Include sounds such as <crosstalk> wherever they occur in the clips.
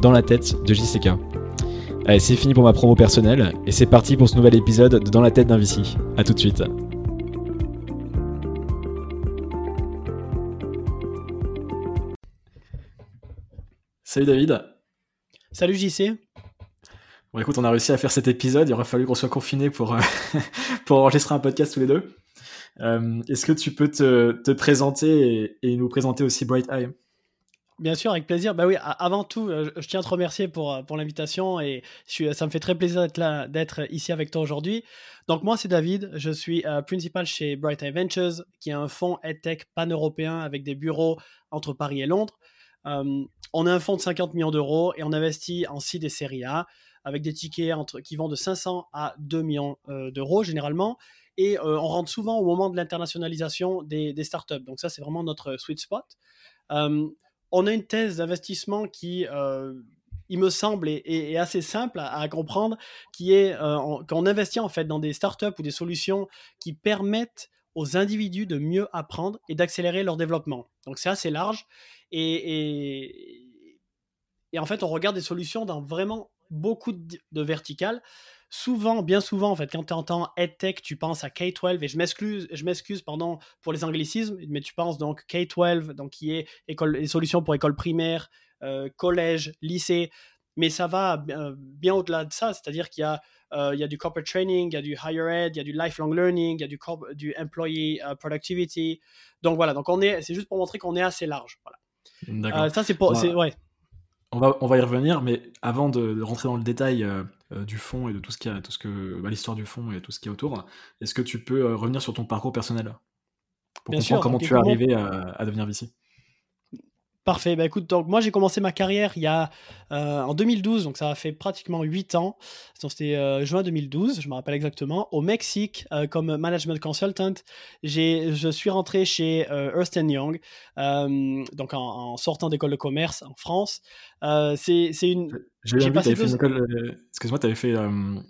Dans la tête de JCK. Allez, c'est fini pour ma promo personnelle et c'est parti pour ce nouvel épisode de Dans la tête d'un VC. A tout de suite. Salut David. Salut JC. Bon écoute, on a réussi à faire cet épisode, il aurait fallu qu'on soit confinés pour, euh, <laughs> pour enregistrer un podcast tous les deux. Euh, est-ce que tu peux te, te présenter et, et, nous présenter aussi Bright Eye? Bien sûr, avec plaisir. Bah oui, avant tout, euh, je tiens à te remercier pour, pour l'invitation et ça me fait très plaisir d'être là, d'être ici avec toi aujourd'hui. Donc moi, c'est David. Je suis euh, principal chez Bright Ventures, qui est un fonds EdTech pan-européen avec des bureaux entre Paris et Londres. Euh, on a un fonds de 50 millions d'euros et on investit en seed et série A avec des tickets qui vont de 500 à 2 millions d'euros généralement et euh, on rentre souvent au moment de l'internationalisation des, des, startups. Donc ça, c'est vraiment notre sweet spot. Euh, on a une thèse d'investissement qui, euh, il me semble, est, assez simple à, comprendre, qui est qu'on investit en fait dans des startups ou des solutions qui permettent aux individus de mieux apprendre et d'accélérer leur développement. Donc c'est assez large et, et, en fait on regarde des solutions dans vraiment beaucoup de verticales souvent, bien souvent, en fait, quand tu entends EdTech, tu penses à K-12, et je m'excuse, je m'excuse, pour les anglicismes, mais tu penses donc K-12, donc qui est école, les solutions pour école primaire, euh, collège, lycée, mais ça va euh, bien au-delà de ça, c'est-à-dire qu'il y a euh, il y a du corporate training, il y a du higher ed, il y a du lifelong learning, il y a du, du employee uh, productivity. Donc voilà, donc on est, c'est juste pour montrer qu'on est assez large. Voilà. ça c'est pour, ouais. On va, on va y revenir, mais avant de, de rentrer dans le détail euh, euh, du fond et de tout ce qui a, tout ce que bah, l'histoire du fond et tout ce qui est autour, est-ce que tu peux euh, revenir sur ton parcours personnel? Pour Bien comprendre sûr, comment tu es arrivé à, à devenir VC Parfait. Bah écoute, donc moi j'ai commencé ma carrière il y a euh, en 2012, donc ça a fait pratiquement 8 ans. C'était euh, juin 2012, je me rappelle exactement, au Mexique euh, comme management consultant. J'ai, je suis rentré chez euh, Ernst Young, donc en, en sortant d'école de commerce en France. c'est, c'est une. J'ai vu, passé deux... Excuse-moi, tu avais fait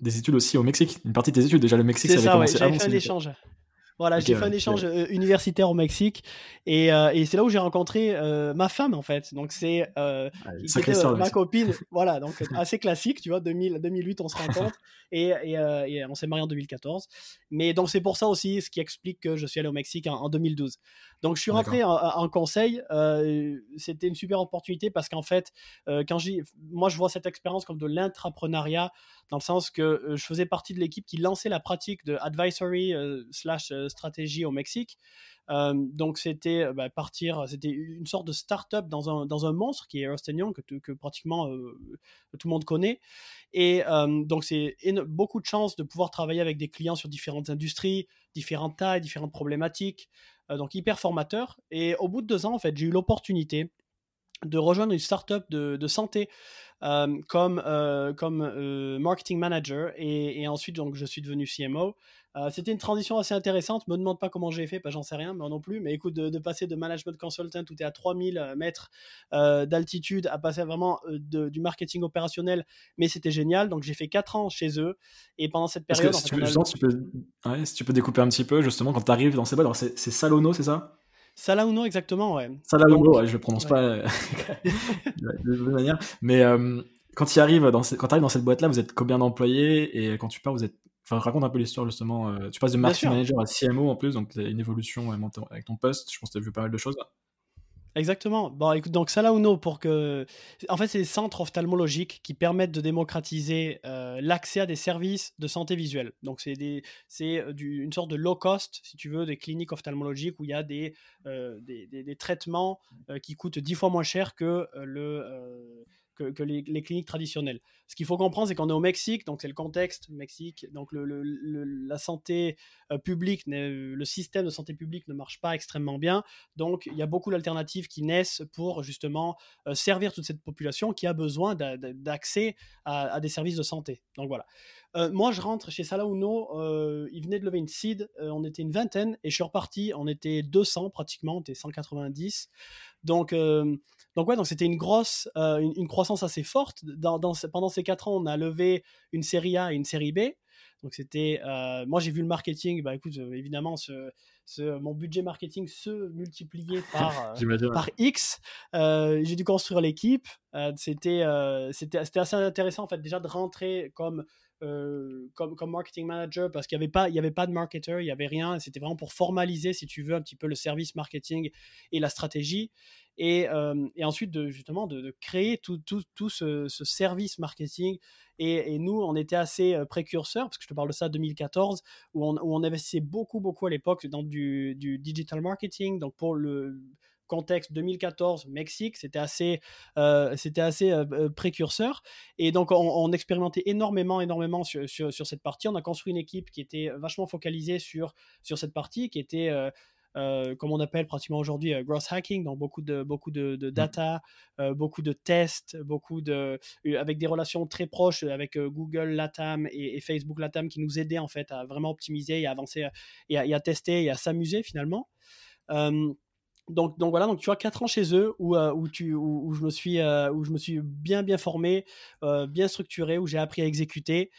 des études aussi au Mexique. Une partie de tes études déjà le Mexique. C'est ça, ça ouais, j'avais fait un échange. Voilà, okay, j'ai fait un échange euh, universitaire au Mexique et, euh, et c'est là où j'ai rencontré euh, ma femme en fait. Donc c'est euh, ah, ma copine. <laughs> voilà, donc assez classique, tu vois. 2000, 2008, on se rencontre <laughs> et, et, et on s'est marié en 2014. Mais donc c'est pour ça aussi ce qui explique que je suis allé au Mexique en, en 2012. Donc je suis rentré en, en, conseil. C'était une super opportunité parce qu'en fait, quand j'ai, moi je vois cette expérience comme de l'intrapreneuriat dans le sens que je faisais partie de l'équipe qui lançait la pratique de advisory slash stratégie au Mexique. Euh, donc c'était bah, partir, c'était une sorte de start-up dans un, dans un monstre qui est Ernst Young que, que pratiquement euh, tout le monde connaît. Et euh, donc c'est beaucoup de chance de pouvoir travailler avec des clients sur différentes industries, différentes tailles, différentes problématiques. Donc hyper formateur. Et au bout de deux ans, en fait, j'ai eu l'opportunité de rejoindre une startup de, santé euh, comme, euh, euh, marketing manager et, et, ensuite je suis devenu CMO. C'était une transition assez intéressante. Me demande pas comment j'ai fait, j'en sais rien, moi non plus. Mais écoute, de, de, passer de management consultant où tu es à 3000 mètres d'altitude à passer vraiment de, du marketing opérationnel, mais c'était génial. Donc j'ai fait 4 ans chez eux et pendant cette période. Que, si, tu, peux, ouais, si tu peux découper un petit peu, justement, quand tu arrives dans ces boîtes, c'est Salono, c'est ça? Salauno, exactement, ouais. Salauno, ouais, je le prononce ouais. pas euh, <laughs> de toute manière. Mais euh, quand tu arrives dans, quand arrives dans cette boîte-là, vous êtes combien d'employés? Et quand tu pars, vous êtes. Enfin, raconte un peu l'histoire justement. Euh, tu passes de marketing manager à CMO en plus, donc tu as une évolution avec ton poste. Je pense que tu as vu pas mal de choses. Exactement. Bon, écoute, donc ça là ou non, pour que. En fait, c'est des centres ophtalmologiques qui permettent de démocratiser euh, l'accès à des services de santé visuelle. Donc, c'est des... Euh, une sorte de low cost, si tu veux, des cliniques ophtalmologiques où il y a des, euh, des, des, des, traitements euh, qui coûtent dix fois moins cher que le que, les, cliniques traditionnelles. Ce qu'il faut comprendre, c'est qu'on est au Mexique, donc c'est le contexte Mexique, donc la santé euh, publique, le système de santé publique ne marche pas extrêmement bien, donc il y a beaucoup d'alternatives qui naissent pour justement euh, servir toute cette population qui a besoin d'accès à, des services de santé. Donc voilà. Euh, moi, je rentre chez Salauno, il venait de lever une seed, on était une vingtaine, et je suis reparti, on était 200 pratiquement, on était 190. Donc, donc ouais, donc c'était une grosse, euh, une, croissance assez forte. Dans, pendant ces quatre ans, on a levé une série A et une série B. Donc c'était, euh, moi j'ai vu le marketing, bah écoute, euh, évidemment, ce, ce, mon budget marketing se multiplier <laughs> par, par X. j'ai dû construire l'équipe. c'était, c'était, c'était assez intéressant en fait déjà de rentrer comme comme, comme marketing manager parce qu'il n'y avait, pas, avait pas de marketer, il n'y avait rien. C'était vraiment pour formaliser, si tu veux, un petit peu le service marketing et la stratégie et, et ensuite justement de, créer tout, tout, tout ce, service marketing. Et, nous, on était assez précurseurs, parce que je te parle de ça 2014, où on, où on investissait beaucoup, beaucoup à l'époque dans du, du, digital marketing. Donc pour le contexte 2014 Mexique c'était assez c'était assez précurseur et donc on, expérimentait énormément énormément sur, sur, sur, cette partie on a construit une équipe qui était vachement focalisée sur sur cette partie qui était euh, comme on appelle pratiquement aujourd'hui euh, gross hacking, donc beaucoup de, beaucoup de, mmh. data, euh, beaucoup de tests, beaucoup de, avec des relations très proches avec Google Latam et, Facebook Latam qui nous aidaient en fait à vraiment optimiser et à avancer et à, tester et à s'amuser finalement. Donc, donc voilà, donc tu as quatre ans chez eux où, où, tu, où, je me suis, où je me suis bien bien formé, bien structuré, où j'ai appris à exécuter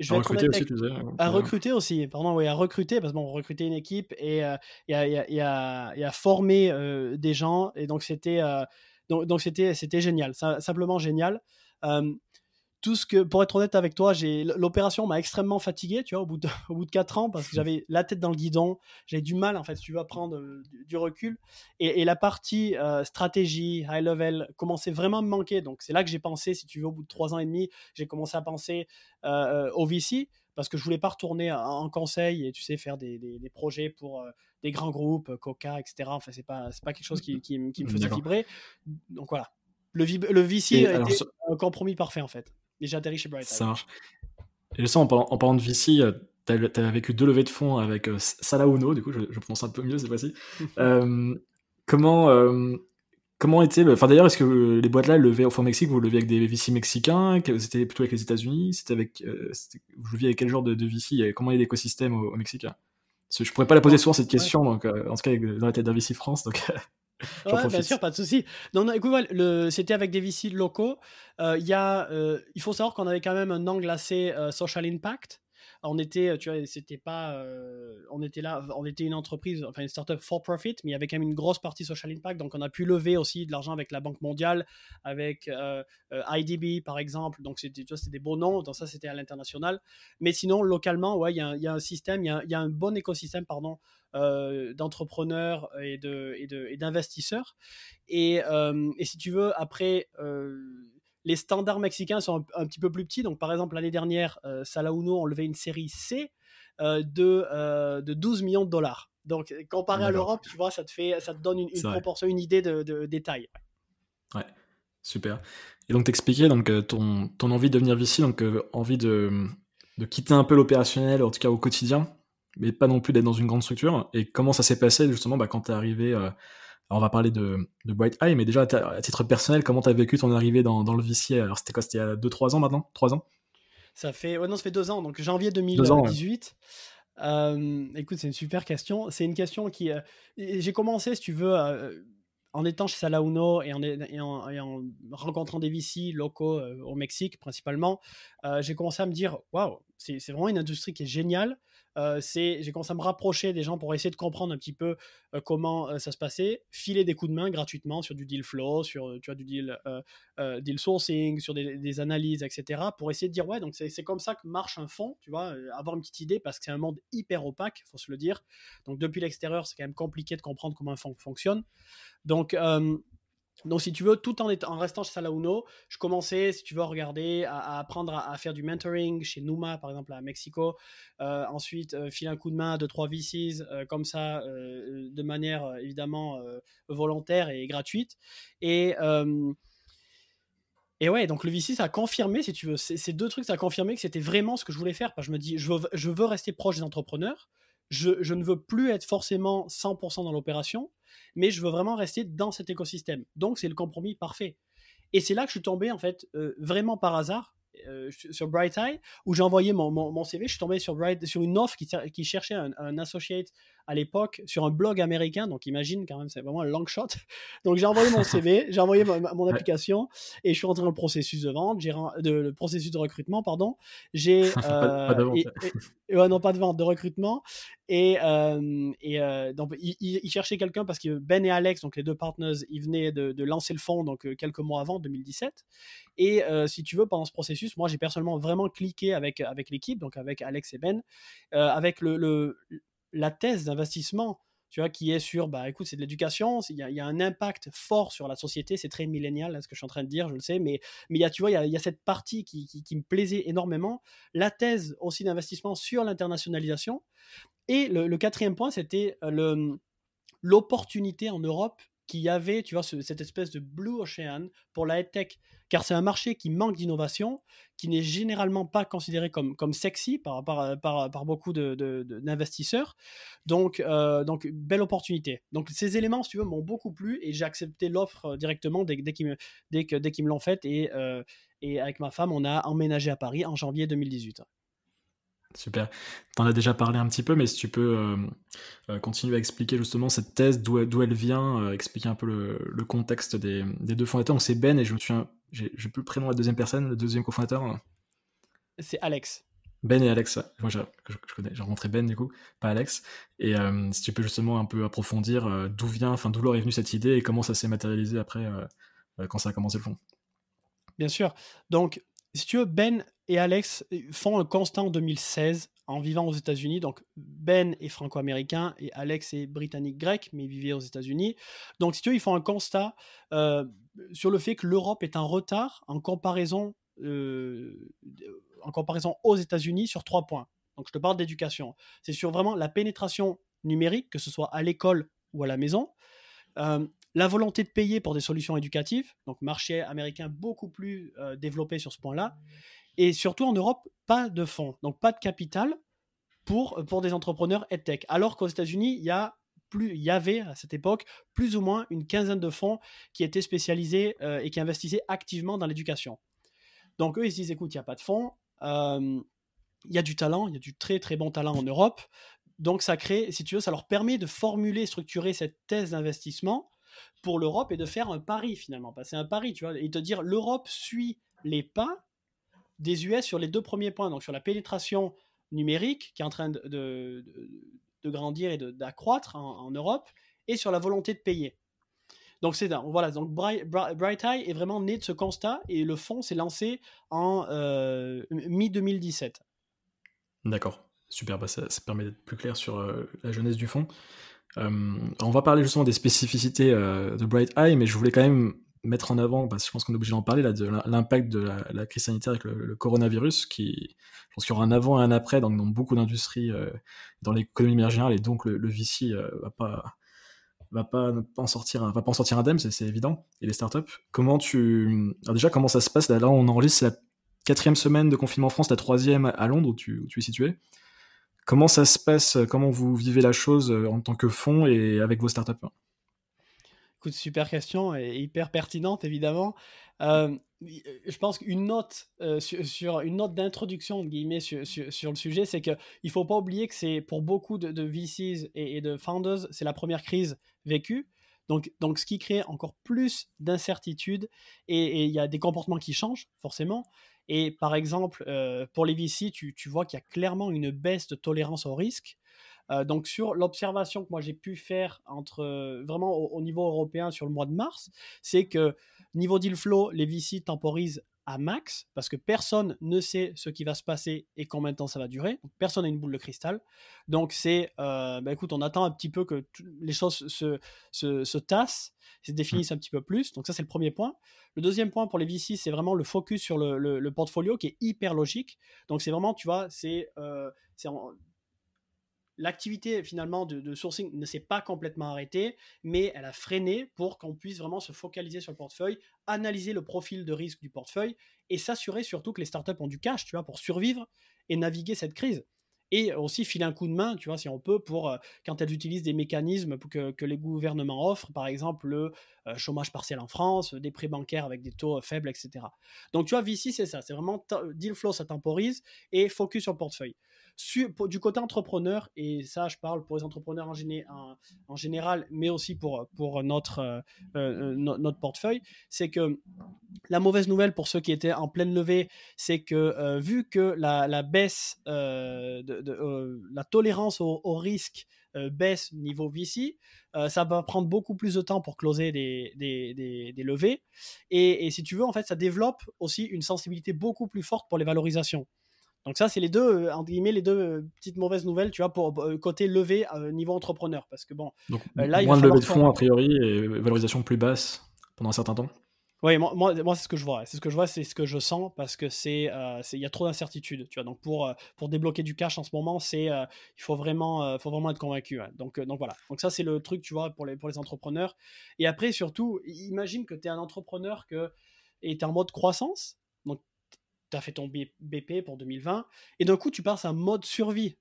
je vais à recruter aussi, tu disais. À recruter aussi, pardon, oui, à recruter, parce que bon, recruter une équipe et, euh, et, à, et, à, former euh, des gens. Et donc, c'était euh, donc c'était, c'était génial, simplement génial tout ce que, pour être honnête avec toi, j'ai l'opération m'a extrêmement fatigué, tu vois, au bout de, <laughs> au bout de 4 ans, parce que j'avais la tête dans le guidon, j'avais du mal, en fait, si tu veux, prendre euh, du, recul. Et, la partie euh, stratégie, high level, commençait vraiment à me manquer. Donc, c'est là que j'ai pensé, si tu veux, au bout de 3 ans et demi, j'ai commencé à penser euh, au VC, parce que je voulais pas retourner en, conseil et, tu sais, faire des, des, projets pour des grands groupes, Coca, etc. Enfin, c'est pas, pas quelque chose qui, qui, me faisait vibrer. Donc, voilà. Le, le VC a été un compromis parfait, en fait. Et j'ai atterri chez Bright. Ça marche. Et je sens, en parlant, de VC, tu as, vécu deux levées de fonds avec euh, Salah Uno, du coup, je, je, prononce un peu mieux cette fois-ci. <laughs> euh, comment, euh, comment était le. Enfin, d'ailleurs, est-ce que les boîtes là, levaient au fond Mexique, vous levez avec des VC mexicains C'était plutôt avec les États-Unis C'était avec. Euh, vous leviez avec quel genre de, de VC Comment est l'écosystème au, Mexique? Je pourrais pas la poser souvent cette question, donc, en tout cas, dans la tête d'un VC France. Donc, <laughs> Ouais, bien sûr, pas de souci. Non, non, écoute, c'était avec des VC locaux. Euh, y a, euh, il faut savoir qu'on avait quand même un angle assez euh, social impact on était, tu vois, c'était pas, euh, on était là, on était une entreprise, enfin une startup for profit, mais il y avait quand même une grosse partie social impact. Donc on a pu lever aussi de l'argent avec la Banque mondiale, avec IDB par exemple. Donc c'était, tu vois, c'était des beaux noms. Donc ça c'était à l'international. Mais sinon localement, ouais, il y, y, a un système, il y, y, a un bon écosystème, pardon, d'entrepreneurs et de et d'investisseurs. Et, et, si tu veux, après les standards mexicains sont un, petit peu plus petits. Donc, par exemple, l'année dernière, euh, Salauno ont levé une série C euh, de, euh, de 12 millions de dollars. Donc, comparé à l'Europe, tu vois, ça te, fait, ça te donne une, proportion, une idée de, de détail. Ouais, super. Et donc, t'expliquais donc, ton, ton envie de devenir VC, donc envie de, de quitter un peu l'opérationnel, en tout cas au quotidien, mais pas non plus d'être dans une grande structure. Et comment ça s'est passé justement bah, quand tu es arrivé on va parler de, Bright Eye, mais déjà à titre personnel, comment tu as vécu ton arrivée dans, le VC Alors c'était quoi? C'était il y a 2-3 ans maintenant? 3 ans? Ça fait, ouais, non, ça fait 2 ans, donc janvier 2018. Euh, écoute, c'est une super question. C'est une question qui. Euh, j'ai commencé, si tu veux, euh, en étant chez Salauno et en, et en, rencontrant des VC locaux au Mexique principalement, j'ai commencé à me dire waouh, c'est vraiment une industrie qui est géniale. Euh, c'est j'ai commencé à me rapprocher des gens pour essayer de comprendre un petit peu euh, comment euh, ça se passait, filer des coups de main gratuitement sur du deal flow, sur tu vois, du deal, deal sourcing, sur des, analyses, etc. pour essayer de dire ouais, donc c'est comme ça que marche un fonds, tu vois, avoir une petite idée parce que c'est un monde hyper opaque, faut se le dire. Donc depuis l'extérieur, c'est quand même compliqué de comprendre comment un fonds fonctionne. Donc donc, si tu veux, tout en, restant chez Salauno, je commençais, si tu veux, regarder, à, apprendre à, faire du mentoring chez Numa, par exemple, à Mexico. Euh, ensuite, euh, filer un coup de main à deux, trois VCs, euh, comme ça, de manière évidemment volontaire et gratuite. Et, Et ouais, donc le VC, ça a confirmé, si tu veux, ces deux trucs, ça a confirmé que c'était vraiment ce que je voulais faire. Parce que je me dis, je veux, je veux rester proche des entrepreneurs. Je, ne veux plus être forcément 100% dans l'opération, mais je veux vraiment rester dans cet écosystème. Donc, c'est le compromis parfait. Et c'est là que je suis tombé, en fait, euh, vraiment par hasard, euh, sur Bright Eye, où j'ai envoyé mon, CV. Je suis tombé sur, Bright, sur une offre qui, cherchait un, associate à l'époque sur un blog américain. Donc imagine quand même, c'est vraiment un long shot. <laughs> Donc j'ai envoyé mon CV, j'ai envoyé mon, application et je suis rentré dans le processus de vente, j'ai de, le processus de recrutement, pardon. J'ai <laughs> pas, de vente. non, pas de vente, de recrutement. Et, euh, et euh, donc il, il, cherchait quelqu'un parce que Ben et Alex, donc les deux partners, ils venaient de, de lancer le fonds donc quelques mois avant, 2017. Et si tu veux, pendant ce processus, moi j'ai personnellement vraiment cliqué avec avec l'équipe, donc avec Alex et Ben, avec le, le la thèse d'investissement, tu vois, qui est sur, bah écoute, c'est de l'éducation, il y, a un impact fort sur la société, c'est très millénial, ce que je suis en train de dire, je le sais, mais mais y a, tu vois, il y, a, cette partie qui, me plaisait énormément. La thèse aussi d'investissement sur l'internationalisation. Et le, quatrième point, c'était le l'opportunité en Europe qu'il y avait, tu vois, cette espèce de blue ocean pour la tech, car c'est un marché qui manque d'innovation, qui n'est généralement pas considéré comme, sexy par, beaucoup d'investisseurs. Donc, euh, donc, belle opportunité. Donc, ces éléments, si tu veux, m'ont beaucoup plu et j'ai accepté l'offre directement dès, qu'ils me, l'ont faite. Euh, et avec ma femme, on a emménagé à Paris en janvier 2018. Super. Tu en as déjà parlé un petit peu, mais si tu peux euh, euh, continuer à expliquer justement cette thèse, d'où elle vient, euh, expliquer un peu le, contexte des, deux fondateurs. Donc c'est Ben et je me souviens, j'ai plus le prénom de la deuxième personne, le deuxième cofondateur. C'est Alex. Ben et Alex, moi je, connais, j'ai rencontré Ben du coup, pas Alex. Et si tu peux justement un peu approfondir d'où vient, enfin d'où leur est venue cette idée et comment ça s'est matérialisé après quand ça a commencé le fond. Bien sûr. Donc si tu veux, Ben et Alex font un constat en 2016 en vivant aux États-Unis. Donc, Ben est franco-américain et Alex est britannique-grec, mais il vivait aux États-Unis. Donc, si tu veux, ils font un constat euh, sur le fait que l'Europe est en retard en comparaison, euh, en comparaison aux États-Unis sur trois points. Donc, je te parle d'éducation. C'est sur vraiment la pénétration numérique, que ce soit à l'école ou à la maison. Euh, la volonté de payer pour des solutions éducatives, donc marché américain beaucoup plus développé sur ce point-là, et surtout en Europe, pas de fonds, donc pas de capital pour, pour des entrepreneurs EdTech. Alors qu'aux États-Unis, il y a plus, il y avait à cette époque plus ou moins une quinzaine de fonds qui étaient spécialisés euh, et qui investissaient activement dans l'éducation. Donc eux, ils se disent, écoute, il n'y a pas de fonds, euh, il y a du talent, il y a du très très bon talent en Europe. Donc ça crée, si tu veux, ça leur permet de formuler, structurer cette thèse d'investissement pour l'Europe et de faire un pari finalement. Passer un pari, tu vois, et te dire l'Europe suit les pas des US sur les deux premiers points, donc sur la pénétration numérique qui est en train de, de, grandir et d'accroître en, Europe, et sur la volonté de payer. Donc c'est voilà, donc Bright, Bright, Eye est vraiment né de ce constat et le fonds s'est lancé en euh, mi 2017. D'accord, super, bah, ça, permet d'être plus clair sur euh, la jeunesse du fonds. Euh, on va parler justement des spécificités de Bright Eye, mais je voulais quand même mettre en avant, parce que je pense qu'on est obligé d'en parler, là, de l'impact de la, crise sanitaire avec le, coronavirus, qui, je pense qu'il y aura un avant et un après dans, dans beaucoup d'industries, euh, dans l'économie générale, et donc le, VC va pas va pas, en sortir, va pas en sortir indemne, c'est évident. Et les startups, comment tu, alors déjà comment ça se passe? Là, on enregistre la quatrième semaine de confinement en France, la troisième à Londres où tu, où tu es situé. Comment ça se passe? Comment vous vivez la chose euh, en tant que fonds et avec vos startups? Écoute, super question et hyper pertinente évidemment. Euh, je pense qu'une note euh, sur, note d'introduction sur, sur, le sujet, c'est qu'il ne faut pas oublier que c'est pour beaucoup de, VCs et, de founders, c'est la première crise vécue. Donc, donc, ce qui crée encore plus d'incertitude et il y a des comportements qui changent forcément. Et par exemple, euh, pour les VC, tu, vois qu'il y a clairement une baisse de tolérance au risque. Euh, donc sur l'observation que moi j'ai pu faire entre euh, vraiment au, niveau européen sur le mois de mars, c'est que niveau deal flow, les VC temporisent à max parce que personne ne sait ce qui va se passer et combien de temps ça va durer. personne n'a une boule de cristal. Donc c'est, bah, écoute, on attend un petit peu que les choses se, se, se tassent, se définissent un petit peu plus. Donc ça c'est le premier point. Le deuxième point pour les VC, c'est vraiment le focus sur le, le, portfolio qui est hyper logique. Donc c'est vraiment, tu vois, c'est euh, l'activité finalement de, sourcing ne s'est pas complètement arrêtée, mais elle a freiné pour qu'on puisse vraiment se focaliser sur le portefeuille, analyser le profil de risque du portefeuille et s'assurer surtout que les startups ont du cash, tu vois, pour survivre et naviguer cette crise. Et aussi filer un coup de main, tu vois, si on peut, pour euh, quand elles utilisent des mécanismes que, les gouvernements offrent, par exemple le euh, chômage partiel en France, des prêts bancaires avec des taux euh, faibles, etc. Donc tu vois, VC, c'est ça, c'est vraiment deal flow, ça temporise et focus sur le portefeuille du côté entrepreneur, et ça je parle pour les entrepreneurs en, général, mais aussi pour, notre, euh, euh, notre portefeuille, c'est que la mauvaise nouvelle pour ceux qui étaient en pleine levée, c'est que euh, vu que la, baisse, la tolérance au, risque baisse niveau VC, ça va prendre beaucoup plus de temps pour closer des, des, levées. Et, si tu veux, en fait, ça développe aussi une sensibilité beaucoup plus forte pour les valorisations. Donc ça, c'est les deux, euh, entre guillemets, les deux euh, petites mauvaises nouvelles, tu vois, pour euh, côté levé niveau entrepreneur. Parce que bon, Donc, là, moins de levée de fonds, a priori, et valorisation plus basse pendant un certain temps oui, moi, moi, c'est ce que je vois. C'est ce que je vois, c'est ce que je sens parce que c'est, il y a trop d'incertitudes. Tu vois, donc pour pour débloquer du cash en ce moment, c'est, il faut vraiment, faut vraiment être convaincu. Hein. Donc donc voilà. Donc ça c'est le truc, tu vois, pour les pour les entrepreneurs. Et après surtout, imagine que tu es un entrepreneur que et es en mode croissance tu as fait ton BP pour 2020, et d'un coup, tu passes à mode survie.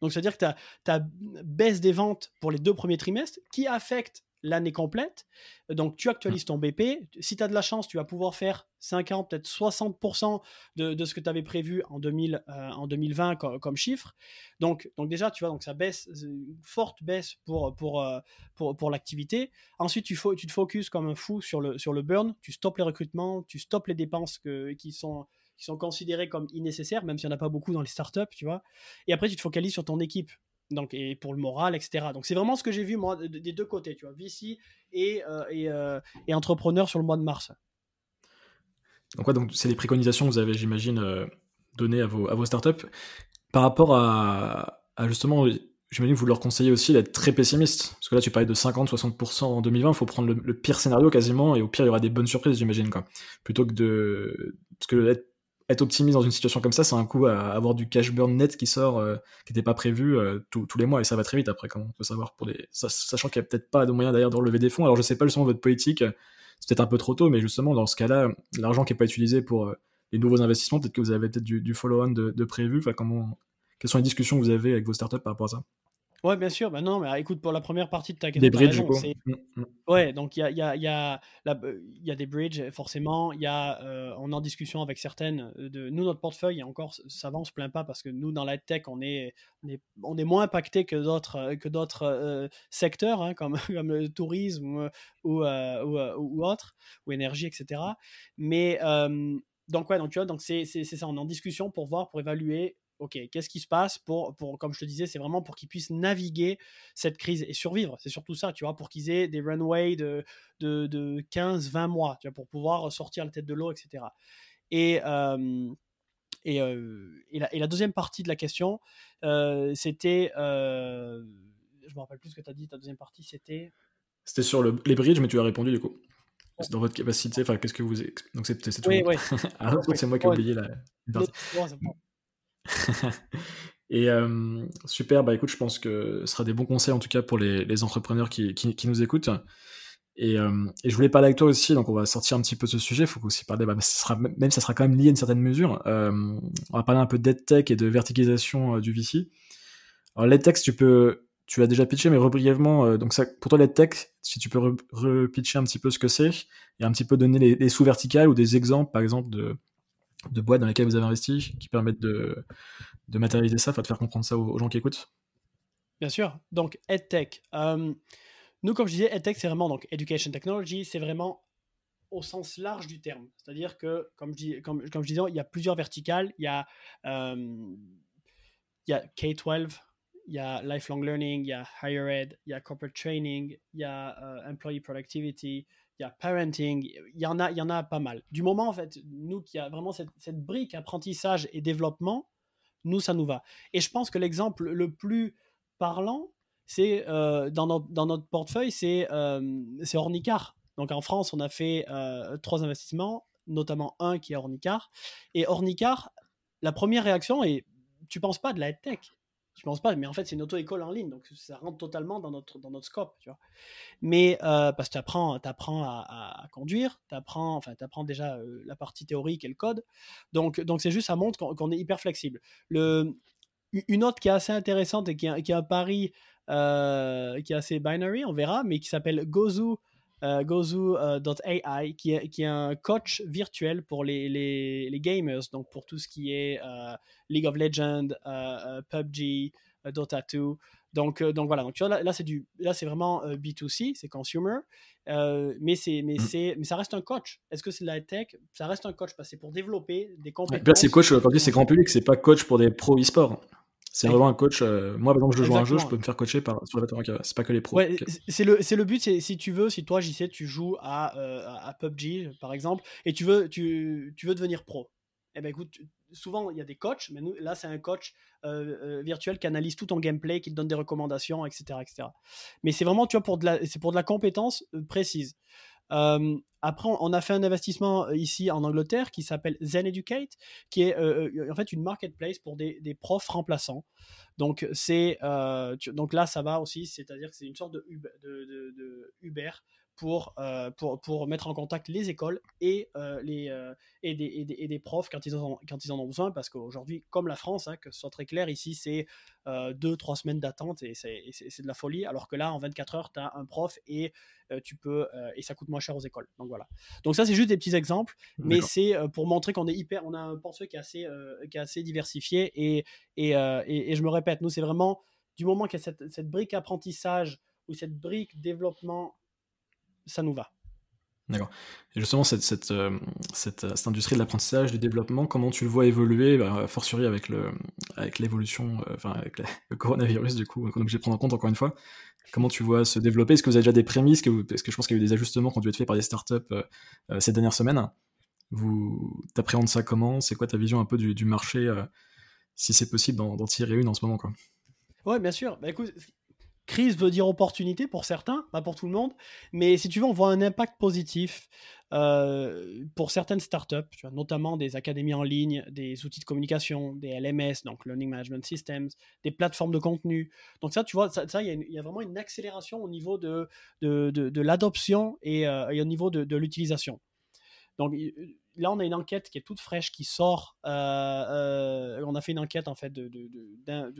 Donc, c'est-à-dire que tu as, baisse des ventes pour les deux premiers trimestres qui affecte l'année complète. Donc, tu actualises ton BP. Si tu as de la chance, tu vas pouvoir faire 50, peut-être 60% de, de, ce que tu avais prévu en, 2000, euh, en 2020 comme, chiffre. Donc, donc, déjà, tu vois, donc ça baisse, une forte baisse pour, pour, euh, pour, pour l'activité. Ensuite, tu, tu te focuses comme un fou sur le, sur le burn. Tu stoppes les recrutements, tu stoppes les dépenses que, qui sont qui sont considérés comme innécessaires, même s'il n'y en a pas beaucoup dans les startups, tu vois. Et après, tu te focalises sur ton équipe. Donc, et pour le moral, etc. Donc, c'est vraiment ce que j'ai vu, moi, des deux côtés, tu vois, VC et, euh, euh, et, entrepreneur sur le mois de mars. Donc, ouais, donc c'est des préconisations que vous avez, j'imagine, euh, données à vos, à vos startups. Par rapport à, justement, j'imagine que vous leur conseillez aussi d'être très pessimiste. Parce que là, tu parlais de 50-60% en 2020, il faut prendre le, pire scénario quasiment, et au pire, il y aura des bonnes surprises, j'imagine, quoi. Plutôt que de. Parce que être optimiste dans une situation comme ça, c'est un coup à avoir du cash burn net qui sort, euh, qui n'était pas prévu euh, tous les mois, et ça va très vite après, comment on peut savoir, pour des... sachant qu'il n'y a peut-être pas de moyen d'ailleurs de relever des fonds. Alors je sais pas justement votre politique, c'est peut-être un peu trop tôt, mais justement dans ce cas-là, l'argent qui n'est pas utilisé pour euh, les nouveaux investissements, peut-être que vous avez peut-être du, follow-on de, prévu, enfin, comment... quelles sont les discussions que vous avez avec vos startups par rapport à ça? Ouais, bien sûr. Bah non, mais écoute, pour la première partie de ta question. Des bridges, coup. Mmh, mmh. Ouais, donc il y a, y, a, y, a, y a des bridges, forcément. Il y a, euh, on est en discussion avec certaines de nous, notre portefeuille, encore, ça va, on se plaint pas parce que nous, dans la tech, on est, on est, on est moins impacté que d'autres, que d'autres euh, secteurs, hein, comme, <laughs> comme le tourisme ou, euh, ou, ou, autre, ou énergie, etc. Mais, donc, ouais, donc tu vois, donc c'est, c'est, ça, on est en discussion pour voir, pour évaluer ok, qu'est-ce qui se passe pour, pour comme je te disais, c'est vraiment pour qu'ils puissent naviguer cette crise et survivre. C'est surtout ça, tu vois, pour qu'ils aient des runways de, de, de 15, 20 mois, tu vois, pour pouvoir sortir la tête de l'eau, etc. Et, et, et, la, et, la, deuxième partie de la question, c'était, je me rappelle plus ce que tu as dit, ta deuxième partie, c'était... C'était sur le, les bridges, mais tu as répondu du coup. C'est dans votre capacité, enfin, qu'est-ce que vous... Donc c'est tout. Oui, oui. <laughs> ah, c'est moi qui ai oublié la... <laughs> Et euh, super, bah écoute, je pense que ce sera des bons conseils en tout cas pour les, entrepreneurs qui, nous écoutent. Et, euh, et, je voulais parler avec toi aussi, donc on va sortir un petit peu de ce sujet. Il faut aussi parler, bah, ça sera, même ça sera quand même lié à une certaine mesure. Euh, on va parler un peu d'EdTech et de verticalisation du VC. Alors l'EdTech, tu peux, tu l'as déjà pitché, mais brièvement, donc pour toi l'EdTech, si tu peux repitcher un petit peu ce que c'est et un petit peu donner les, les sous-verticales ou des exemples, par exemple, de, de boîtes dans lesquelles vous avez investi qui permettent de, matérialiser ça, de faire comprendre ça aux, gens qui écoutent? Bien sûr. Donc, EdTech. Euh, nous, comme je disais, EdTech, c'est vraiment donc Education Technology, c'est vraiment au sens large du terme. C'est-à-dire que, comme je disais, il y a plusieurs verticales. Il y a, euh, il y a K-12, il y a Lifelong Learning, il y a Higher Ed, il y a Corporate Training, il y a euh, Employee Productivity, il y a parenting, il y en a, il y en a pas mal. Du moment, en fait, nous qui a vraiment cette, brique apprentissage et développement, nous, ça nous va. Et je pense que l'exemple le plus parlant, c'est euh, dans, notre, dans, notre, portefeuille, c'est euh, Ornicar. Donc en France, on a fait euh, trois investissements, notamment un qui est Ornicar. Et Ornicar, la première réaction est tu penses pas de la tech? Tu penses pas, mais en fait, c'est une auto-école en ligne, donc ça rentre totalement dans notre, dans notre scope, tu vois. Mais euh, parce que tu apprends, à, conduire, tu apprends, enfin, apprends déjà euh, la partie théorique et le code. Donc, donc c'est juste, ça montre qu'on est hyper flexible. Le, une autre qui est assez intéressante et qui est, qui un pari euh, qui est assez binary, on verra, mais qui s'appelle Gozu. Gozu.ai qui, est, qui est un coach virtuel pour les, les, les gamers, donc pour tout ce qui est League of Legends, PUBG, Dota 2. Donc, donc voilà, donc tu vois, là, c'est du, là c'est vraiment B2C, c'est consumer, mais c'est, mais c'est, mais ça reste un coach. Est-ce que c'est de la tech? Ça reste un coach parce que c'est pour développer des compétences. là, c'est coach c'est grand public, c'est pas coach pour des pro e-sport. C'est vraiment un coach. Euh, moi, par exemple, je joue à un jeu, je peux me faire coacher par, sur le C'est pas que les pros. c'est le, le but, si tu veux, si toi, JC, tu joues à, euh, à PUBG, par exemple, et tu veux, tu, tu veux devenir pro. Eh ben écoute, souvent il y a des coachs, mais nous, là c'est un coach euh, virtuel qui analyse tout ton gameplay, qui te donne des recommandations, etc. etc. Mais c'est vraiment, tu vois, pour de la, c'est pour de la compétence précise après, on a fait un investissement ici en Angleterre qui s'appelle Zen Educate, qui est en fait une marketplace pour des, profs remplaçants. Donc, c'est, donc là, ça va aussi, c'est-à-dire que c'est une sorte de Uber pour, euh, pour, pour, mettre en contact les écoles et, euh, les, euh, et, des, et, des, profs quand ils, en, quand ils en ont besoin, parce qu'aujourd'hui, comme la France, hein, que ce soit très clair, ici, c'est deux, trois semaines d'attente et c'est de la folie, alors que là, en 24 heures, tu as un prof et tu peux et ça coûte moins cher aux écoles. Donc voilà. Donc ça, c'est juste des petits exemples, mais c'est pour montrer qu'on est hyper, on a un portefeuille qui est assez, qui est assez diversifié et, et, et, je me répète, nous, c'est vraiment du moment qu'il y a cette, cette brique apprentissage ou cette brique développement ça nous va. D'accord. Et justement, cette, cette, euh, cette, industrie de l'apprentissage, du développement, comment tu le vois évoluer, bah, fortiori avec, le, avec l'évolution, euh, enfin avec le coronavirus, du coup, qu'on est obligé de prendre en compte encore une fois. Comment tu vois se développer? Est-ce que vous avez déjà des prémices? Parce que je pense qu'il y a eu des ajustements qui ont dû être faits par des startups euh, ces dernières semaines? Vous t'appréhendes ça comment? C'est quoi ta vision un peu du, du marché Si c'est possible d'en, tirer une en ce moment quoi? Ouais, bien sûr. Bah, écoute, Crise veut dire opportunité pour certains, pas pour tout le monde, mais si tu veux, on voit un impact positif euh, pour certaines startups, tu notamment des académies en ligne, des outils de communication, des LMS, donc Learning Management Systems, des plateformes de contenu. Donc ça, tu vois, ça, il y, a vraiment une accélération au niveau de, de, de, l'adoption et, euh, et, au niveau de, l'utilisation. Donc là, on a une enquête qui est toute fraîche qui sort. Euh, euh, on a fait une enquête en fait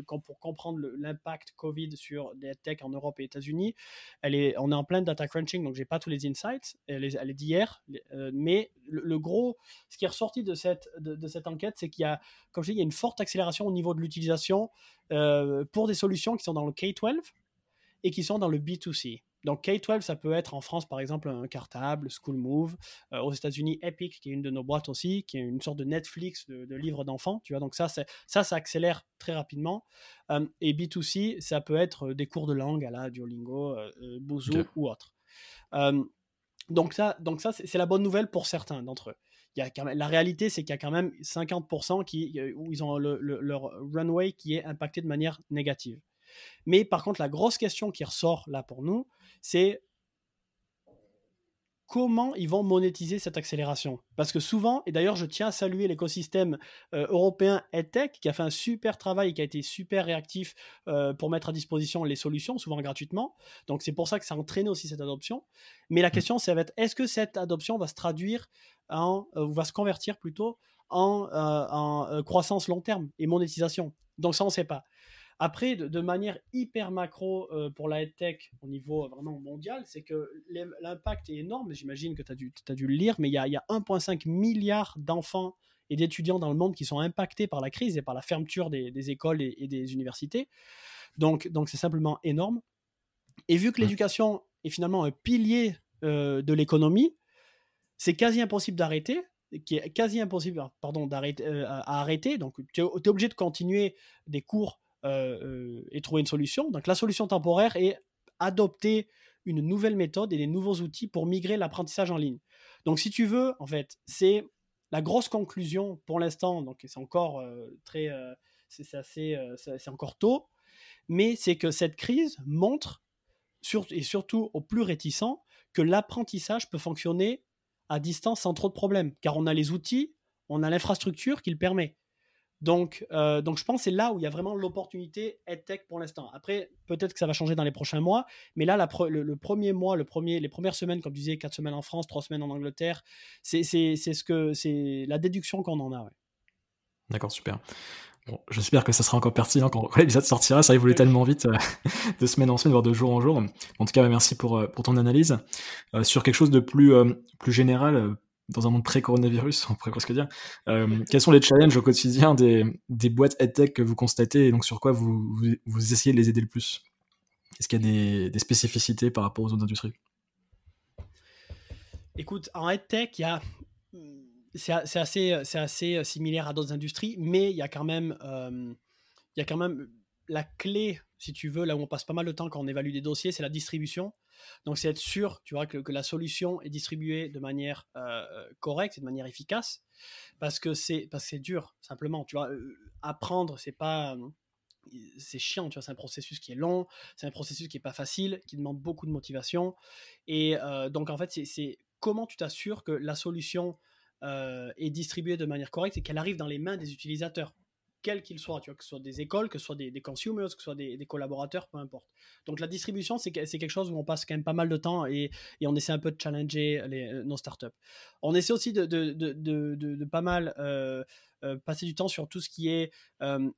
pour comprendre l'impact Covid sur les tech en Europe et États-Unis. On est en plein data crunching, donc j'ai pas tous les insights. Elle est, d'hier, euh, mais le, gros, ce qui est ressorti de cette, de, cette enquête, c'est qu'il y a, comme je dis, il y a une forte accélération au niveau de l'utilisation pour des solutions qui sont dans le K-12 et qui sont dans le B2C. Donc K-12, ça peut être en France, par exemple, un cartable, School Move. Euh, aux États-Unis, Epic, qui est une de nos boîtes aussi, qui est une sorte de Netflix de, livres d'enfants. Tu vois, donc ça, ça, ça accélère très rapidement. Euh, et B2C, ça peut être des cours de langue à la Duolingo, euh, Boozoo ou autre. donc ça, donc ça c'est la bonne nouvelle pour certains d'entre eux. Il y a quand même, la réalité, c'est qu'il y a quand même 50% qui, où ils ont leur runway qui est impacté de manière négative. Mais par contre, la grosse question qui ressort là pour nous, c'est comment ils vont monétiser cette accélération. Parce que souvent, et d'ailleurs je tiens à saluer l'écosystème euh, européen EdTech qui a fait un super travail et qui a été super réactif euh, pour mettre à disposition les solutions, souvent gratuitement. Donc c'est pour ça que ça a entraîné aussi cette adoption. Mais la mmh. question, c'est est-ce que cette adoption va se traduire en, euh, ou va se convertir plutôt en, en croissance long terme et monétisation? Donc ça, on ne sait pas. Après, de, manière hyper macro euh, pour la tech au niveau vraiment mondial, c'est que l'impact est énorme. J'imagine que tu as, dû, as dû le lire, mais il y a, 1,5 milliard d'enfants et d'étudiants dans le monde qui sont impactés par la crise et par la fermeture des, écoles et, des universités. Donc, donc c'est simplement énorme. Et vu que l'éducation est finalement un pilier euh, de l'économie, c'est quasi impossible d'arrêter qui est quasi impossible pardon, d'arrêter, euh, à arrêter. Donc, tu es, es, obligé de continuer des cours euh, euh, et trouver une solution. Donc la solution temporaire est adopter une nouvelle méthode et des nouveaux outils pour migrer l'apprentissage en ligne. Donc si tu veux, en fait, c'est la grosse conclusion pour l'instant, donc c'est encore euh, très, c'est assez, c'est encore tôt, mais c'est que cette crise montre, et surtout aux plus réticents, que l'apprentissage peut fonctionner à distance sans trop de problèmes, car on a les outils, on a l'infrastructure qui le permet. Donc, euh, donc je pense que c'est là où il y a vraiment l'opportunité EdTech pour l'instant. Après, peut-être que ça va changer dans les prochains mois, mais là, le, premier mois, les premières semaines, comme tu disais, quatre semaines en France, trois semaines en Angleterre, c'est ce que c'est la déduction qu'on en a. D'accord, super. Bon, j'espère que ça sera encore pertinent quand, l'épisode sortira. Ça évolue tellement vite euh, <laughs> de semaine en semaine, voire de jour en jour. En tout cas, merci pour, euh, pour ton analyse. sur quelque chose de plus, plus général, dans un monde pré-coronavirus, <laughs> on pourrait presque dire. Euh, quels sont les challenges au quotidien des, des boîtes EdTech que vous constatez et donc sur quoi vous, vous, essayez de les aider le plus? Est-ce qu'il y a des, des, spécificités par rapport aux autres industries? Écoute, en EdTech, il y a c'est assez, c'est assez similaire à d'autres industries, mais il y a quand même, euh, il y a quand même la clé, si tu veux, là où on passe pas mal de temps quand on évalue des dossiers, c'est la distribution. Donc, c'est être sûr, tu vois, que, que, la solution est distribuée de manière euh, correcte et de manière efficace, parce que c'est parce c'est dur, simplement. Tu vois, euh, apprendre, c'est pas c'est chiant, tu vois, c'est un processus qui est long, c'est un processus qui est pas facile, qui demande beaucoup de motivation. Et euh, donc, en fait, c'est comment tu t'assures que la solution est distribuée de manière correcte et qu'elle arrive dans les mains des utilisateurs soient, tu vois, que ce soit des écoles, que ce soit des, consumers, que ce soit des, collaborateurs, peu importe. Donc la distribution, c'est quelque chose où on passe quand même pas mal de temps et, on essaie un peu de challenger les, euh, nos startups. On essaie aussi de, de, pas mal euh, euh, passer du temps sur tout ce qui est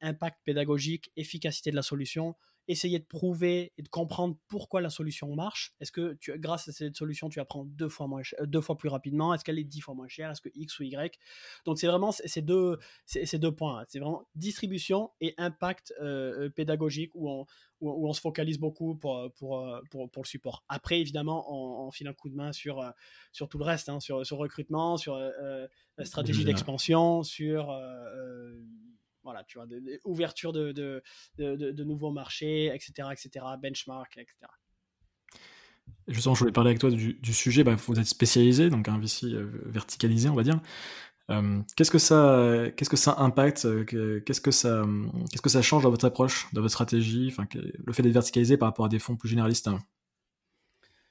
impact pédagogique, efficacité de la solution essayer de prouver et de comprendre pourquoi la solution marche. Est-ce que tu, grâce à cette solution, tu apprends deux fois, moins, deux fois plus rapidement? Est-ce qu'elle est dix fois moins chère? Est-ce que X ou Y? Donc, c'est vraiment ces deux, ces deux points. C'est vraiment distribution et impact euh, euh, pédagogique où on, où, on se focalise beaucoup pour, pour, pour, pour le support. Après, évidemment, on, file un coup de main sur, sur tout le reste, hein, sur, sur recrutement, sur la stratégie d'expansion, sur voilà, tu vois, ouverture de, de, de, nouveaux marchés, etc., etc., benchmark, etc. Justement, je voulais parler avec toi du, sujet. Bah, vous êtes spécialisé, donc un VC euh, verticalisé, on va dire. Euh, qu'est-ce que ça, qu'est-ce que ça impacte euh, Qu'est-ce que ça, qu'est-ce que ça change dans votre approche, dans votre stratégie Enfin, le fait d'être verticalisé par rapport à des fonds plus généralistes. Hein?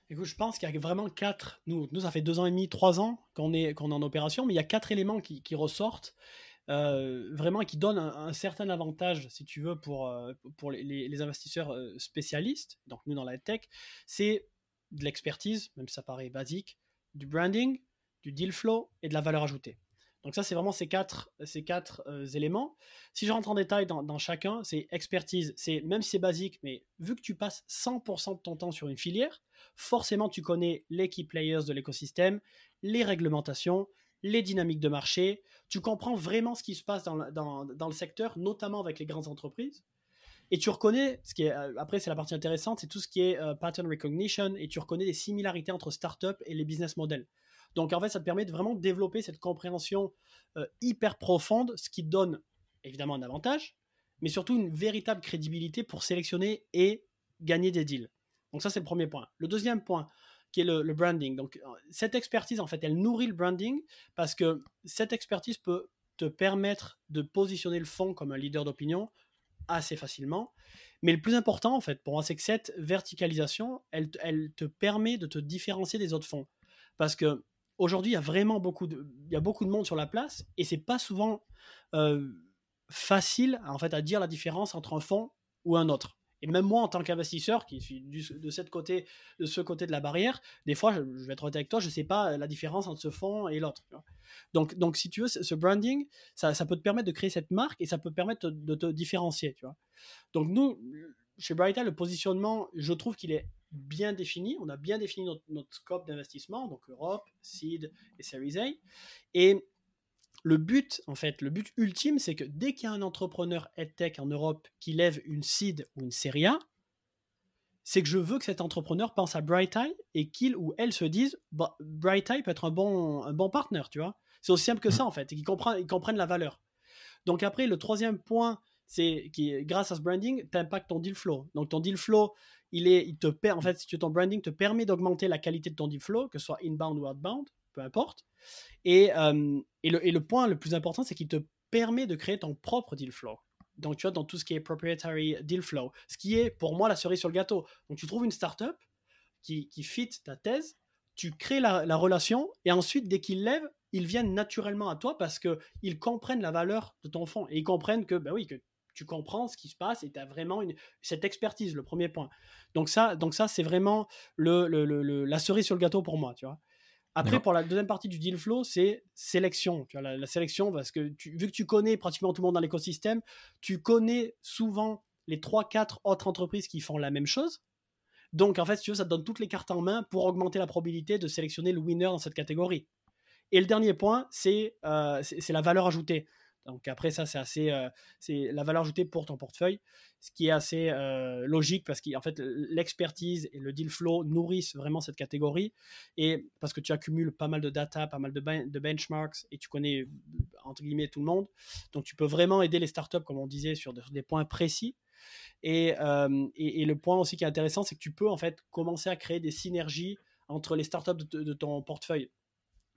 Écoute, je pense qu'il y a vraiment quatre. Nous, nous, ça fait deux ans et demi, trois ans qu'on est, qu'on est en opération, mais il y a quatre éléments qui, qui ressortent euh, vraiment qui donne un, certain avantage, si tu veux, pour, euh, pour les, investisseurs euh, spécialistes, donc nous dans la tech, c'est de l'expertise, même si ça paraît basique, du branding, du deal flow et de la valeur ajoutée. Donc ça, c'est vraiment ces quatre, ces quatre éléments. Si je rentre en détail dans, chacun, c'est expertise, c'est même si c'est basique, mais vu que tu passes 100% de ton temps sur une filière, forcément tu connais les key players de l'écosystème, les réglementations, les dynamiques de marché, tu comprends vraiment ce qui se passe dans, le secteur, notamment avec les grandes entreprises. Et tu reconnais, ce qui est, euh, après c'est la partie intéressante, c'est tout ce qui est euh, pattern recognition, et tu reconnais les similarités entre startups et les business models. Donc en fait, ça te permet de vraiment développer cette compréhension euh, hyper profonde, ce qui te donne évidemment un avantage, mais surtout une véritable crédibilité pour sélectionner et gagner des deals. Donc ça, c'est le premier point. Le deuxième point, qui est le, branding. Donc, euh, cette expertise, en fait, elle nourrit le branding parce que cette expertise peut te permettre de positionner le fonds comme un leader d'opinion assez facilement. Mais le plus important, en fait, pour moi, c'est que cette verticalisation, elle, elle te permet de te différencier des autres fonds. Parce que aujourd'hui, il y a vraiment beaucoup de, il y a beaucoup de monde sur la place et c'est pas souvent euh, facile, en fait, à dire la différence entre un fonds ou un autre. Et même moi, en tant qu'investisseur, qui suis de, cette côté, de ce côté de la barrière, des fois, je, vais être honnête avec toi, je ne sais pas la différence entre ce fonds et l'autre. Donc, donc, si tu veux, ce branding, ça, ça, peut te permettre de créer cette marque et ça peut permettre de te différencier. Tu vois. Donc, nous, chez Brighta, le positionnement, je trouve qu'il est bien défini. On a bien défini notre, notre scope d'investissement, donc Europe, Seed et Series A. Et le but, en fait, le but ultime, c'est que dès qu'il y a un entrepreneur EdTech en Europe qui lève une seed ou une série A, c'est que je veux que cet entrepreneur pense à Bright Eye et qu'il ou elle se dise bah, Bright Eye peut être un bon, un bon partenaire, tu vois. C'est aussi simple que ça, en fait, et qu'ils comprennent, comprennent la valeur. Donc après, le troisième point, c'est que grâce à ce branding, tu impactes ton deal flow. Donc ton deal flow, il, est, il te en fait, si tu ton branding te permet d'augmenter la qualité de ton deal flow, que ce soit inbound ou outbound, peu importe. Et, euh, et, le, et, le, point le plus important, c'est qu'il te permet de créer ton propre deal flow. Donc, tu vois, dans tout ce qui est proprietary deal flow, ce qui est pour moi la cerise sur le gâteau. Donc, tu trouves une startup qui, qui fit ta thèse, tu crées la, la relation, et ensuite, dès qu'il lève, ils viennent naturellement à toi parce qu'ils comprennent la valeur de ton fonds et ils comprennent que, bah oui, que tu comprends ce qui se passe et tu as vraiment une, cette expertise, le premier point. Donc ça, donc ça c'est vraiment le, la cerise sur le gâteau pour moi, tu vois. Après, pour la deuxième partie du deal flow, c'est sélection. Tu vois, la, sélection, parce que vu que tu connais pratiquement tout le monde dans l'écosystème, tu connais souvent les 3-4 autres entreprises qui font la même chose. Donc, en fait, si tu veux, ça te donne toutes les cartes en main pour augmenter la probabilité de sélectionner le winner dans cette catégorie. Et le dernier point, c'est euh, la valeur ajoutée. Donc après ça, c'est assez, euh, c'est la valeur ajoutée pour ton portefeuille, ce qui est assez euh, logique parce qu'en fait l'expertise et le deal flow nourrissent vraiment cette catégorie et parce que tu accumules pas mal de data, pas mal de, de benchmarks et tu connais entre guillemets tout le monde, donc tu peux vraiment aider les startups comme on disait sur, des points précis. Euh, et, et, le point aussi qui est intéressant, c'est que tu peux en fait commencer à créer des synergies entre les startups de ton portefeuille.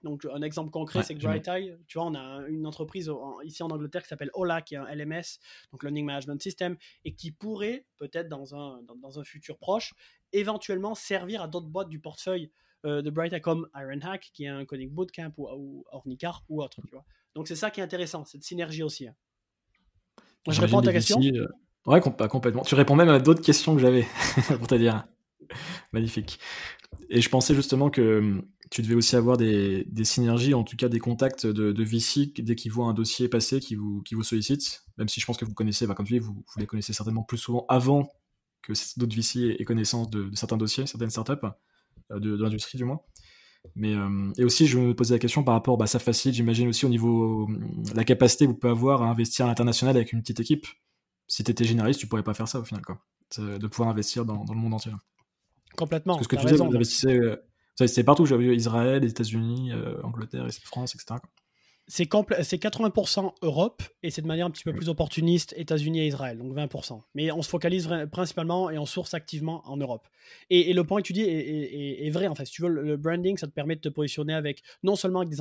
Donc, un exemple concret, c'est que Bright Eye, tu vois, on a une entreprise ici en Angleterre qui s'appelle Ola, qui est un LMS, donc Learning Management System, et qui pourrait, peut-être dans un, dans, un futur proche, éventuellement servir à d'autres boîtes du portefeuille euh, de Bright Eye, comme Ironhack, qui est un coding bootcamp, ou, ou Ornicar, ou autre, tu vois. Donc, c'est ça qui est intéressant, cette synergie aussi. Hein. Je réponds à ta question Oui, euh, Ouais, complètement. Tu réponds même à d'autres questions que j'avais, <laughs> pour te dire. <laughs> Magnifique. Et je pensais justement que hum, tu devais aussi avoir des, synergies, en tout cas des contacts de, VC dès qu'ils voient un dossier passer qui vous, qui vous sollicite, même si je pense que vous connaissez, bah, comme tu dis, vous, les connaissez certainement plus souvent avant que d'autres VC aient connaissance de, certains dossiers, certaines startups, euh, de, l'industrie du moins. Mais, hum, et aussi, je me posais la question par rapport, bah, ça facilite, j'imagine aussi au niveau, hum, la capacité que vous pouvez avoir à investir à l'international avec une petite équipe. Si tu étais généraliste, tu pourrais pas faire ça au final, quoi. De pouvoir investir dans le monde entier. Complètement. Parce que tu disais, vous investissez, euh, partout. Vu Israël, les États-Unis, euh, Angleterre, France, etc c'est 80% Europe et c'est de manière un petit peu plus opportuniste États-Unis et Israël, donc 20%. Mais on se focalise principalement et on source activement en Europe. Et, le point que tu dis est, vrai en fait. Si tu veux, le, branding, ça te permet de te positionner avec non seulement avec des,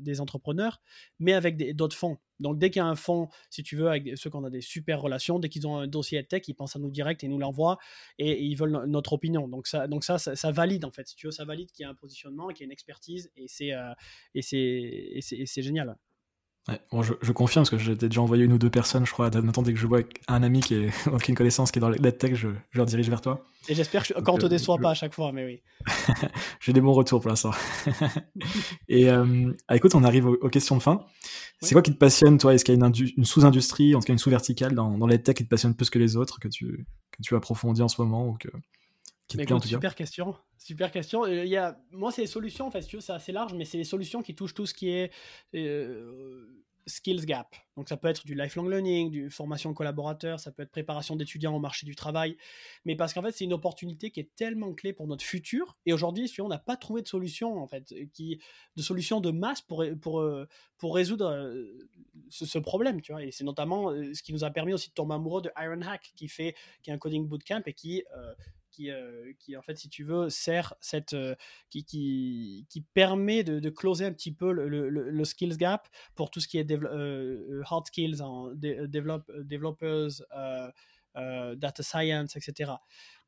des entrepreneurs, mais avec d'autres fonds. Donc dès qu'il y a un fonds, si tu veux, avec ceux qu'on a des super relations, dès qu'ils ont un dossier tech, ils pensent à nous direct et nous l'envoient et, ils veulent notre opinion. Donc ça, donc ça, ça, valide en fait. Si tu veux, ça valide qu'il y a un positionnement, qu'il y a une expertise et c'est euh, et c'est génial. Ouais, bon, je, confirme parce que j'ai déjà envoyé une ou deux personnes, je crois, notamment dès que je vois un ami qui est <laughs> aucune connaissance qui est dans la tech, je, je leur dirige vers toi. Et j'espère que quand on te euh, déçoit pas à chaque fois, mais oui. <laughs> j'ai des bons retours pour l'instant. <laughs> et euh, ah, écoute, on arrive aux, questions de fin. C'est quoi qui te passionne, toi? Est-ce qu'il y a une, sous-industrie, en tout cas une sous-verticale dans, dans la tech qui te passionne plus que les autres, que tu, que tu approfondis en ce moment ou que, qui te super question, super question. Euh, il y a, moi, c'est les solutions, en fait, c'est assez large, mais c'est les solutions qui touchent tout ce qui est skills gap. Donc ça peut être du lifelong learning, du formation collaborateur, ça peut être préparation d'étudiants au marché du travail. Mais parce qu'en fait, c'est une opportunité qui est tellement clé pour notre futur. Et aujourd'hui, si on n'a pas trouvé de solution, en fait, qui, de solution de masse pour, pour, euh, pour résoudre euh, ce, problème, tu vois. Et c'est notamment euh, ce qui nous a permis aussi de tomber amoureux de Ironhack, qui fait, qui est un coding bootcamp et qui qui, euh, qui, en fait, si tu veux, sert cette, euh, qui, qui, qui, permet de, de, closer un petit peu le, le, skills gap pour tout ce qui est euh, hard skills en develop, developers, data science, etc.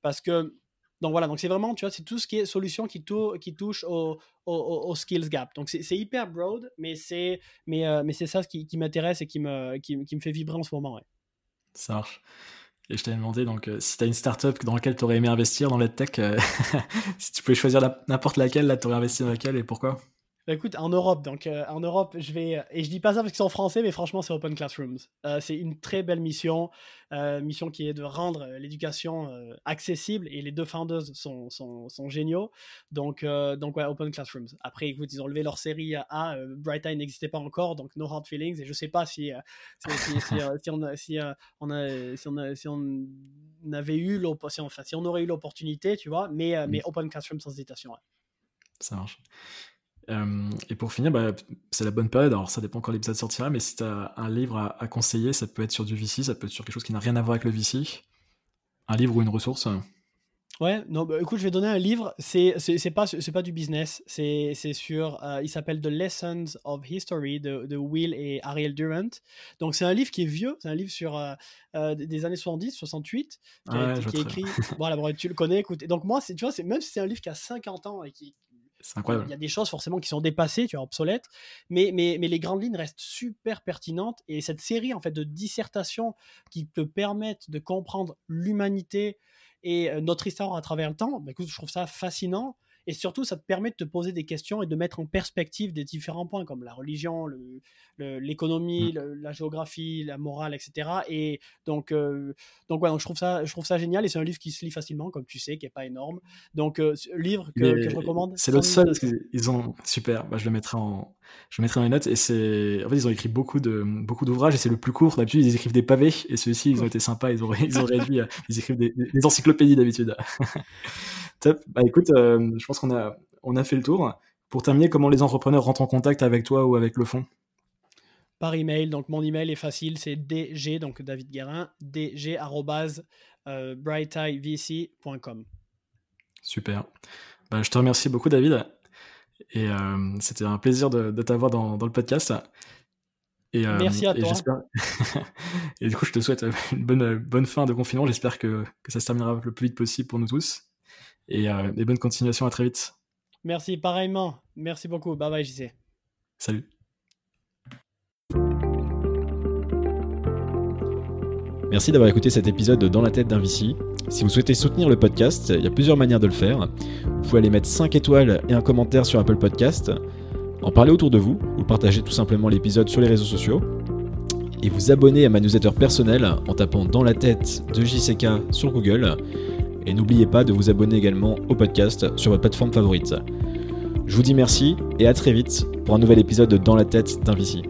Parce que donc voilà, donc c'est vraiment, tu vois, c'est tout ce qui est solution qui, qui touche au, au, au, skills gap. Donc c'est hyper broad, mais c'est mais, mais c'est ça qui, qui m'intéresse et qui me, qui, qui, me fait vibrer en ce moment. Ouais. Ça marche. Et je t'avais demandé donc euh, si tu as une startup dans laquelle tu aurais aimé investir dans la tech, euh, <laughs> si tu pouvais choisir n'importe laquelle, là tu aurais investi dans laquelle et pourquoi? Bah, écoute, en Europe, donc euh, en Europe, je vais et je dis pas ça parce qu'ils sont français, mais franchement, c'est Open Classrooms. Euh, c'est une très belle mission, euh, mission qui est de rendre l'éducation accessible et les deux founders sont, sont, sont géniaux. Donc donc ouais, Open Classrooms. Après, écoute, ils ont levé leur série A, Bright Eye n'existait pas encore, donc No Hard Feelings et je sais pas si si, on si on a si on a, si on avait eu si enfin si on aurait eu l'opportunité, tu vois, mais mais mmh. Open Classrooms sans hésitation. Ça marche. Euh, et pour finir, bah, c'est la bonne période. Alors, ça dépend quand l'épisode sortira, mais si tu as un livre à, conseiller, ça peut être sur du VC, ça peut être sur quelque chose qui n'a rien à voir avec le VC. Un livre ou une ressource Ouais, non, bah, écoute, je vais donner un livre. C'est c'est pas c'est pas du business. C'est sur. Euh, il s'appelle The Lessons of History de, Will et Ariel Durant. Donc c'est un livre qui est vieux. C'est un livre sur euh, des années 70, 68, qui, qui est écrit. voilà, <laughs> bon, tu le connais. Écoute. donc moi, tu vois, même si c'est un livre qui a 50 ans et qui C'est incroyable. Il y a des choses forcément qui sont dépassées, tu vois, obsolètes, mais, mais, mais les grandes lignes restent super pertinentes. Et cette série en fait de dissertations qui te permettent de comprendre l'humanité et euh, notre histoire à travers le temps, bah, écoute, je trouve ça fascinant. Et surtout, ça te permet de te poser des questions et de mettre en perspective des différents points comme la religion, l'économie, le, mmh. la géographie, la morale, etc. Et donc, euh, donc, ouais, donc je, trouve ça, je trouve ça génial. Et c'est un livre qui se lit facilement, comme tu sais, qui n'est pas énorme. Donc, euh, livre que, je recommande. C'est le seul, parce qu'ils ont. Super, bah, je le mettrai en. Je mettrai dans les notes et c'est en fait ils ont écrit beaucoup de beaucoup d'ouvrages et c'est le plus court d'habitude ils écrivent des pavés et ceux-ci ils ont <laughs> été sympas ils ont ils ont réduit ils écrivent des, des encyclopédies d'habitude <laughs> Top. Bah écoute, euh, je pense qu'on a, on a fait le tour. Pour terminer, comment les entrepreneurs rentrent en contact avec toi ou avec le fonds Par email. Donc mon email est facile, c'est dg, donc David Guérin, dg euh, Super. Bah, je te remercie beaucoup, David. Et euh, c'était un plaisir de, t'avoir dans, dans, le podcast. Et, Merci à toi. <laughs> et du coup, je te souhaite une bonne, bonne fin de confinement. J'espère que, que ça se terminera le plus vite possible pour nous tous. Euh, et, bonne continuation, à très vite. Merci, pareillement. Merci beaucoup. Bye bye, JC. Salut. Merci d'avoir écouté cet épisode de Dans la tête d'un VC. Si vous souhaitez soutenir le podcast, il y a plusieurs manières de le faire. Vous pouvez aller mettre 5 étoiles et un commentaire sur Apple Podcast, en parler autour de vous, ou partager tout simplement l'épisode sur les réseaux sociaux, et vous abonner à ma newsletter personnelle en tapant Dans la tête de JCK sur Google et n'oubliez pas de vous abonner également au podcast sur votre plateforme favorite. Je vous dis merci et à très vite pour un nouvel épisode de Dans la tête d'un VC.